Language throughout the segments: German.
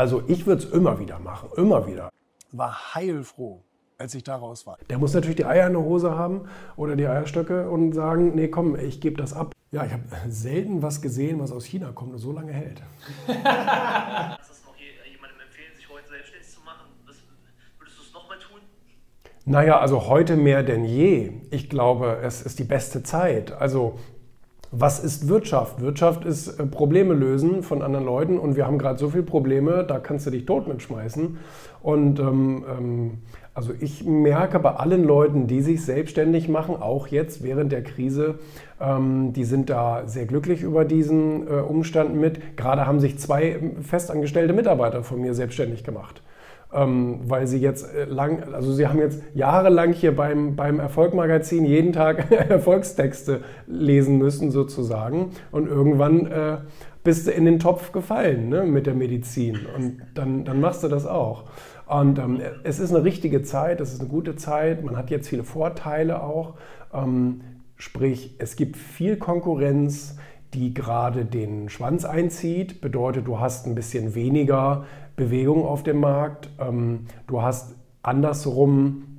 Also ich würde es immer wieder machen, immer wieder. War heilfroh, als ich da raus war. Der muss natürlich die Eier in der Hose haben oder die Eierstöcke und sagen, nee, komm, ich gebe das ab. Ja, ich habe selten was gesehen, was aus China kommt und so lange hält. Kannst du noch jemandem empfehlen, sich heute selbstständig zu machen? würdest du es nochmal tun? Naja, also heute mehr denn je. Ich glaube, es ist die beste Zeit. Also was ist Wirtschaft? Wirtschaft ist äh, Probleme lösen von anderen Leuten und wir haben gerade so viele Probleme, da kannst du dich tot mitschmeißen. Und ähm, ähm, also ich merke bei allen Leuten, die sich selbstständig machen, auch jetzt während der Krise, ähm, die sind da sehr glücklich über diesen äh, Umstand mit. Gerade haben sich zwei festangestellte Mitarbeiter von mir selbstständig gemacht ähm, weil sie jetzt äh, lang, also sie haben jetzt jahrelang hier beim, beim Erfolgmagazin jeden Tag Erfolgstexte lesen müssen sozusagen. Und irgendwann äh, bist du in den Topf gefallen ne, mit der Medizin. Und dann, dann machst du das auch. Und ähm, es ist eine richtige Zeit, es ist eine gute Zeit, man hat jetzt viele Vorteile auch, ähm, sprich es gibt viel Konkurrenz, die gerade den Schwanz einzieht, bedeutet du hast ein bisschen weniger Bewegung auf dem Markt. Ähm, du hast andersrum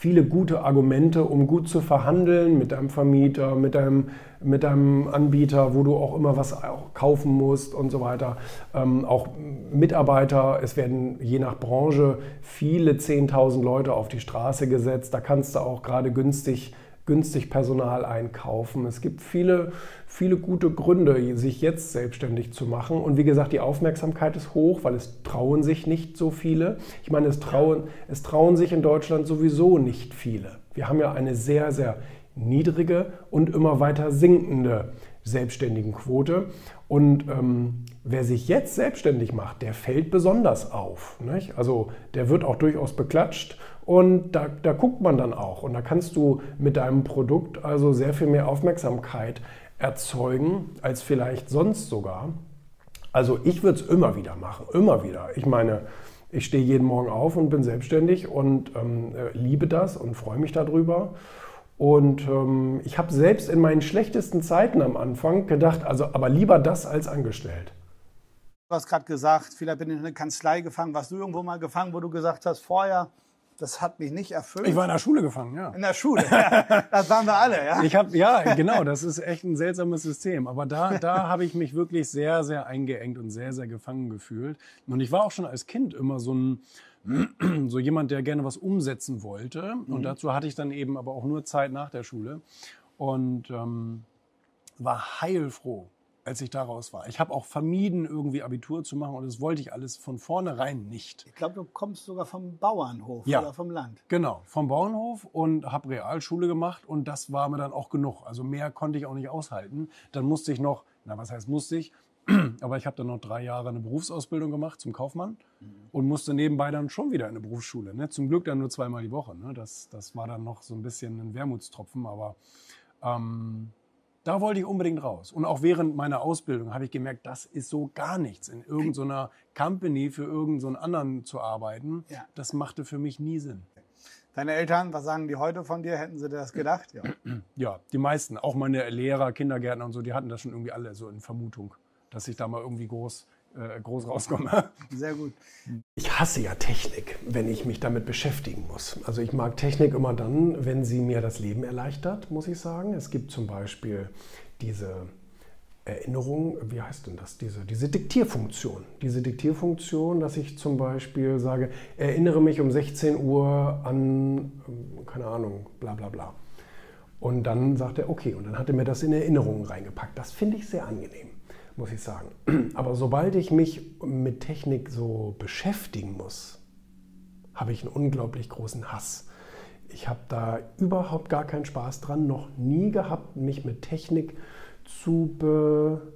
viele gute Argumente, um gut zu verhandeln mit deinem Vermieter, mit deinem, mit deinem Anbieter, wo du auch immer was kaufen musst und so weiter. Ähm, auch Mitarbeiter, es werden je nach Branche viele 10.000 Leute auf die Straße gesetzt. Da kannst du auch gerade günstig günstig Personal einkaufen. Es gibt viele, viele gute Gründe, sich jetzt selbstständig zu machen. Und wie gesagt, die Aufmerksamkeit ist hoch, weil es trauen sich nicht so viele. Ich meine, es trauen, es trauen sich in Deutschland sowieso nicht viele. Wir haben ja eine sehr, sehr niedrige und immer weiter sinkende Selbstständigenquote. Und ähm, wer sich jetzt selbstständig macht, der fällt besonders auf. Nicht? Also der wird auch durchaus beklatscht und da, da guckt man dann auch. Und da kannst du mit deinem Produkt also sehr viel mehr Aufmerksamkeit erzeugen als vielleicht sonst sogar. Also ich würde es immer wieder machen, immer wieder. Ich meine, ich stehe jeden Morgen auf und bin selbstständig und ähm, äh, liebe das und freue mich darüber. Und ähm, ich habe selbst in meinen schlechtesten Zeiten am Anfang gedacht, also aber lieber das als angestellt. Du hast gerade gesagt, vielleicht bin ich in eine Kanzlei gefangen. Warst du irgendwo mal gefangen, wo du gesagt hast, vorher, das hat mich nicht erfüllt. Ich war in der Schule gefangen, ja. In der Schule, ja. das waren wir alle, ja. Ich habe, ja, genau, das ist echt ein seltsames System. Aber da, da habe ich mich wirklich sehr, sehr eingeengt und sehr, sehr gefangen gefühlt. Und ich war auch schon als Kind immer so ein, so jemand, der gerne was umsetzen wollte. Mhm. Und dazu hatte ich dann eben aber auch nur Zeit nach der Schule. Und ähm, war heilfroh, als ich daraus war. Ich habe auch vermieden, irgendwie Abitur zu machen und das wollte ich alles von vornherein nicht. Ich glaube, du kommst sogar vom Bauernhof ja, oder vom Land. Genau, vom Bauernhof und habe Realschule gemacht und das war mir dann auch genug. Also mehr konnte ich auch nicht aushalten. Dann musste ich noch, na was heißt musste ich, aber ich habe dann noch drei Jahre eine Berufsausbildung gemacht zum Kaufmann mhm. und musste nebenbei dann schon wieder in eine Berufsschule. Ne? Zum Glück dann nur zweimal die Woche. Ne? Das, das war dann noch so ein bisschen ein Wermutstropfen, aber ähm, da wollte ich unbedingt raus. Und auch während meiner Ausbildung habe ich gemerkt, das ist so gar nichts. In irgendeiner Company für irgendeinen anderen zu arbeiten, ja. das machte für mich nie Sinn. Deine Eltern, was sagen die heute von dir? Hätten sie das gedacht? Ja, ja die meisten. Auch meine Lehrer, Kindergärtner und so, die hatten das schon irgendwie alle so in Vermutung, dass ich da mal irgendwie groß äh, groß rauskomme. Sehr gut. Ich hasse ja Technik, wenn ich mich damit beschäftigen muss. Also ich mag Technik immer dann, wenn sie mir das Leben erleichtert, muss ich sagen. Es gibt zum Beispiel diese Erinnerung, wie heißt denn das? Diese, diese Diktierfunktion. Diese Diktierfunktion, dass ich zum Beispiel sage, erinnere mich um 16 Uhr an, keine Ahnung, bla bla bla. Und dann sagt er, okay, und dann hat er mir das in Erinnerungen reingepackt. Das finde ich sehr angenehm muss ich sagen. Aber sobald ich mich mit Technik so beschäftigen muss, habe ich einen unglaublich großen Hass. Ich habe da überhaupt gar keinen Spaß dran, noch nie gehabt, mich mit Technik zu be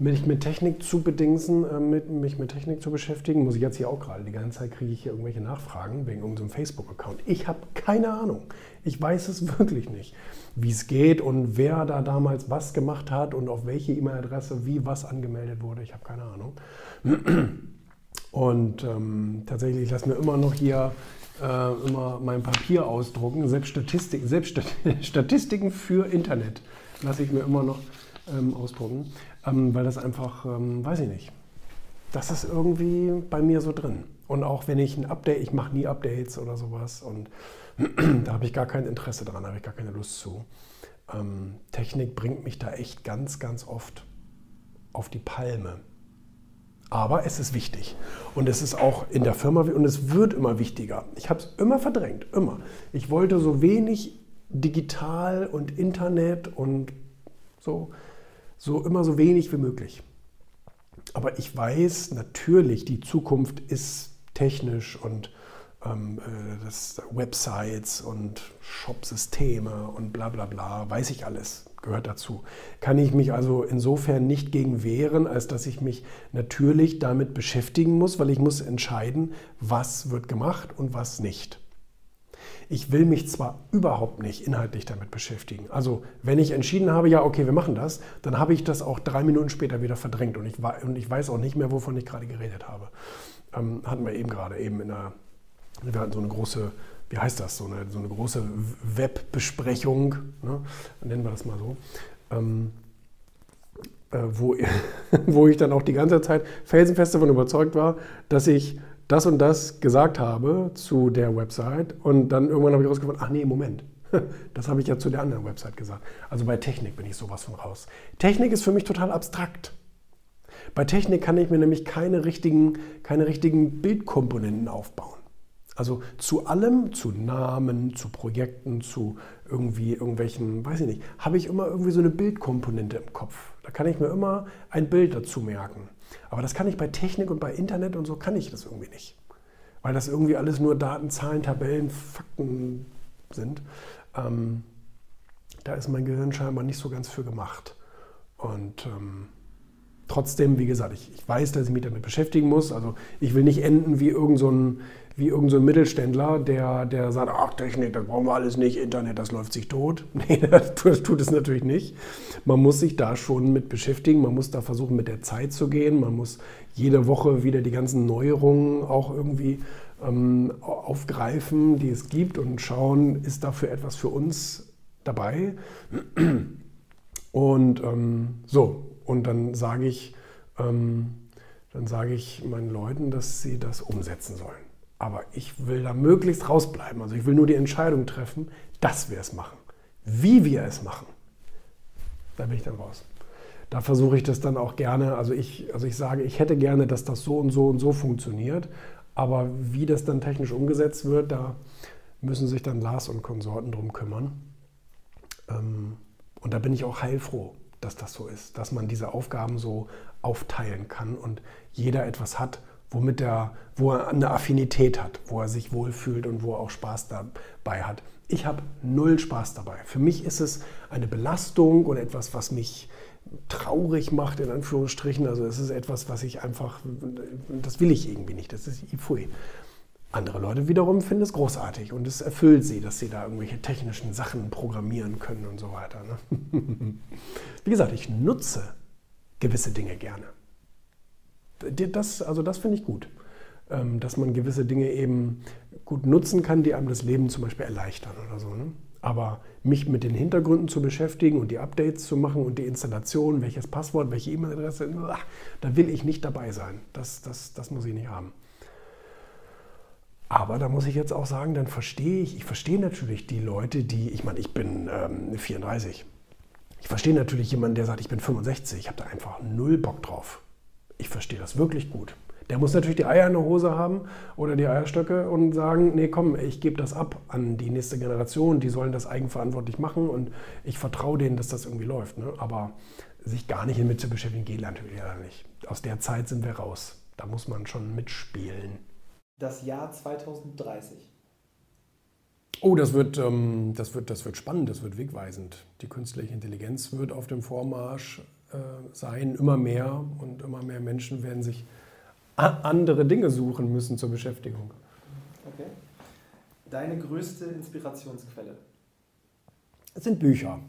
mich mit Technik zu bedingsen, äh, mit, mich mit Technik zu beschäftigen, muss ich jetzt hier auch gerade. Die ganze Zeit kriege ich hier irgendwelche Nachfragen wegen unserem Facebook-Account. Ich habe keine Ahnung. Ich weiß es wirklich nicht, wie es geht und wer da damals was gemacht hat und auf welche E-Mail-Adresse wie was angemeldet wurde. Ich habe keine Ahnung. Und ähm, tatsächlich, ich lasse mir immer noch hier äh, immer mein Papier ausdrucken. Selbst, Statistik, selbst Statistiken für Internet lasse ich mir immer noch ähm, ausdrucken ähm, weil das einfach, ähm, weiß ich nicht. das ist irgendwie bei mir so drin. Und auch wenn ich ein Update, ich mache nie Updates oder sowas und da habe ich gar kein Interesse dran, habe ich gar keine Lust zu. Ähm, Technik bringt mich da echt ganz, ganz oft auf die Palme. Aber es ist wichtig. Und es ist auch in der Firma und es wird immer wichtiger. Ich habe es immer verdrängt, immer. Ich wollte so wenig digital und Internet und so, so immer so wenig wie möglich. Aber ich weiß natürlich, die Zukunft ist technisch und ähm, äh, das Websites und Shopsysteme und bla bla bla, weiß ich alles, gehört dazu. Kann ich mich also insofern nicht gegen wehren, als dass ich mich natürlich damit beschäftigen muss, weil ich muss entscheiden, was wird gemacht und was nicht. Ich will mich zwar überhaupt nicht inhaltlich damit beschäftigen. Also wenn ich entschieden habe, ja, okay, wir machen das, dann habe ich das auch drei Minuten später wieder verdrängt und ich, und ich weiß auch nicht mehr, wovon ich gerade geredet habe. Ähm, hatten wir eben gerade eben in der wir hatten so eine große, wie heißt das, so eine, so eine große Webbesprechung, ne? nennen wir das mal so, ähm, äh, wo, wo ich dann auch die ganze Zeit felsenfest davon überzeugt war, dass ich das und das gesagt habe zu der Website und dann irgendwann habe ich rausgefunden, ach nee, Moment, das habe ich ja zu der anderen Website gesagt. Also bei Technik bin ich sowas von raus. Technik ist für mich total abstrakt. Bei Technik kann ich mir nämlich keine richtigen, keine richtigen Bildkomponenten aufbauen. Also zu allem, zu Namen, zu Projekten, zu irgendwie irgendwelchen, weiß ich nicht, habe ich immer irgendwie so eine Bildkomponente im Kopf. Da kann ich mir immer ein Bild dazu merken. Aber das kann ich bei Technik und bei Internet und so kann ich das irgendwie nicht. Weil das irgendwie alles nur Daten, Zahlen, Tabellen, Fakten sind. Ähm, da ist mein Gehirn scheinbar nicht so ganz für gemacht. Und ähm, trotzdem, wie gesagt, ich, ich, weiß, dass ich mich damit beschäftigen muss. Also ich will nicht enden wie irgend so irgendein so Mittelständler, der, der sagt, ach Technik, das brauchen wir alles nicht, Internet, das läuft sich tot. Nee, das, das tut es natürlich nicht. Man muss sich da schon mit beschäftigen, man muss da versuchen, mit der Zeit zu gehen, man muss jede Woche wieder die ganzen Neuerungen auch irgendwie ähm, aufgreifen, die es gibt und schauen, ist dafür etwas für uns dabei. Und ähm, so, und dann sage ich, ähm, dann sage ich meinen Leuten, dass sie das umsetzen sollen. Aber ich will da möglichst rausbleiben. Also ich will nur die Entscheidung treffen, dass wir es machen. Wie wir es machen, da bin ich dann raus. Da versuche ich das dann auch gerne, also ich, also ich sage, ich hätte gerne, dass das so und so und so funktioniert, aber wie das dann technisch umgesetzt wird, da müssen sich dann Lars und Konsorten drum kümmern. Ähm, und da bin ich auch heilfroh, dass das so ist, dass man diese Aufgaben so aufteilen kann und jeder etwas hat, womit er, wo er eine Affinität hat, wo er sich wohlfühlt und wo er auch Spaß dabei hat. Ich habe null Spaß dabei. Für mich ist es eine Belastung und etwas, was mich traurig macht, in Anführungsstrichen. Also es ist etwas, was ich einfach, das will ich irgendwie nicht. Das ist Ifui. Andere Leute wiederum finden es großartig und es erfüllt sie, dass sie da irgendwelche technischen Sachen programmieren können und so weiter. Ne? Wie gesagt, ich nutze gewisse Dinge gerne das, also das finde ich gut, ähm, dass man gewisse Dinge eben gut nutzen kann, die einem das Leben zum Beispiel erleichtern oder so. Ne? Aber mich mit den Hintergründen zu beschäftigen und die Updates zu machen und die Installation, welches Passwort, welche E-Mail-Adresse, da will ich nicht dabei sein. Das, das, das muss ich nicht haben. Aber da muss ich jetzt auch sagen, dann verstehe ich, ich verstehe natürlich die Leute, die, ich meine, ich bin ähm, 34. Ich verstehe natürlich jemanden, der sagt, ich bin 65. Ich habe da einfach null Bock drauf ich verstehe das wirklich gut. Der muss natürlich die Eier in der Hose haben oder die Eierstöcke und sagen, nee, komm, ich gebe das ab an die nächste Generation, die sollen das eigenverantwortlich machen und ich vertraue denen, dass das irgendwie läuft. Ne? Aber sich gar nicht mit zu beschäftigen, geht natürlich nicht. Aus der Zeit sind wir raus. Da muss man schon mitspielen. Das Jahr 2030. Oh, das wird, ähm, das, wird, das wird spannend, das wird wegweisend. Die künstliche Intelligenz wird auf dem Vormarsch äh, sein, immer mehr und immer mehr Menschen werden sich andere Dinge suchen müssen zur Beschäftigung. Okay. Deine größte Inspirationsquelle? Es sind Bücher.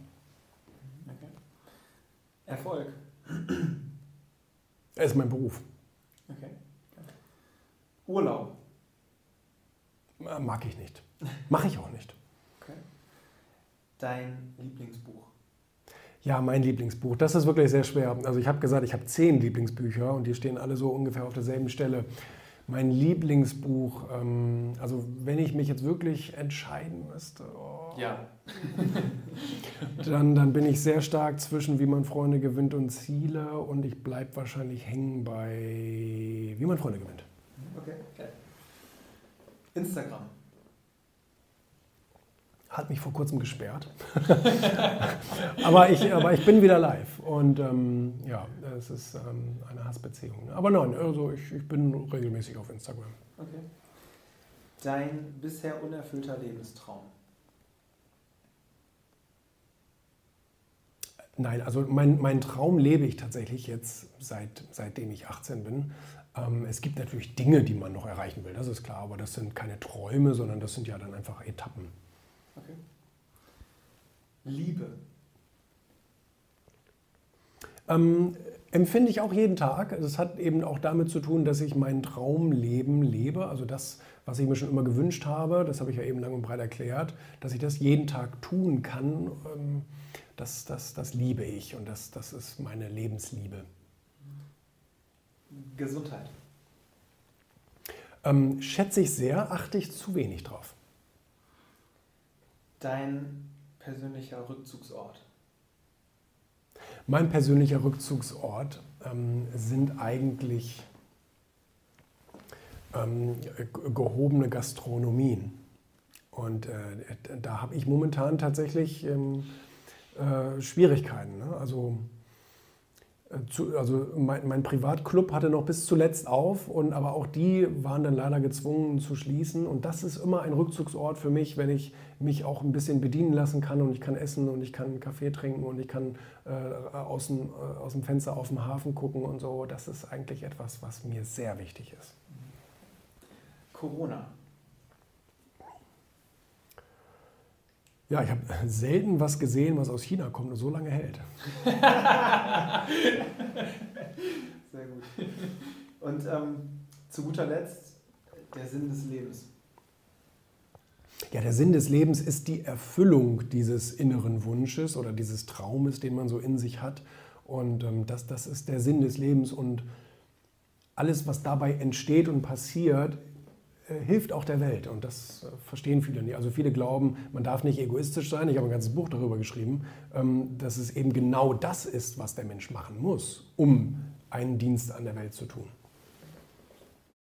Okay. Erfolg? Er ist mein Beruf. Okay. Urlaub? Mag ich nicht. Mache ich auch nicht. Okay. Dein Lieblingsbuch? Ja, mein Lieblingsbuch. Das ist wirklich sehr schwer. Also ich habe gesagt, ich habe zehn Lieblingsbücher und die stehen alle so ungefähr auf derselben Stelle. Mein Lieblingsbuch, ähm, also wenn ich mich jetzt wirklich entscheiden müsste, oh, Ja. dann, dann bin ich sehr stark zwischen Wie man Freunde gewinnt und Ziele und ich bleibe wahrscheinlich hängen bei Wie man Freunde gewinnt. Okay, geil. Instagram. Hat mich vor kurzem gesperrt. aber, ich, aber ich bin wieder live. Und ähm, ja, es ist ähm, eine Hassbeziehung. Aber nein, also ich, ich bin regelmäßig auf Instagram. Okay. Dein bisher unerfüllter Lebenstraum. Nein, also mein, mein Traum lebe ich tatsächlich jetzt, seit, seitdem ich 18 bin. Ähm, es gibt natürlich Dinge, die man noch erreichen will, das ist klar, aber das sind keine Träume, sondern das sind ja dann einfach Etappen. Okay. Liebe. Ähm, empfinde ich auch jeden Tag. Es hat eben auch damit zu tun, dass ich mein Traumleben lebe, also das, was ich mir schon immer gewünscht habe, das habe ich ja eben lang und breit erklärt, dass ich das jeden Tag tun kann, ähm, das, das, das liebe ich und das, das ist meine Lebensliebe. Gesundheit. Ähm, schätze ich sehr, achte ich zu wenig drauf. Dein persönlicher Rückzugsort. Mein persönlicher Rückzugsort ähm, sind eigentlich ähm, ge- gehobene Gastronomien. Und äh, da habe ich momentan tatsächlich ähm, äh, Schwierigkeiten. Ne? Also, zu, also mein, mein Privatclub hatte noch bis zuletzt auf, und, aber auch die waren dann leider gezwungen zu schließen. Und das ist immer ein Rückzugsort für mich, wenn ich mich auch ein bisschen bedienen lassen kann und ich kann essen und ich kann Kaffee trinken und ich kann äh, aus, dem, äh, aus dem Fenster auf den Hafen gucken und so. Das ist eigentlich etwas, was mir sehr wichtig ist. Corona. Ja, ich habe selten was gesehen, was aus China kommt und so lange hält. Sehr gut. Und ähm, zu guter Letzt der Sinn des Lebens. Ja, der Sinn des Lebens ist die Erfüllung dieses inneren Wunsches oder dieses Traumes, den man so in sich hat. Und ähm, das, das ist der Sinn des Lebens. Und alles, was dabei entsteht und passiert, hilft auch der Welt. Und das äh, verstehen viele nicht. Also viele glauben, man darf nicht egoistisch sein. Ich habe ein ganzes Buch darüber geschrieben, ähm, dass es eben genau das ist, was der Mensch machen muss, um einen Dienst an der Welt zu tun.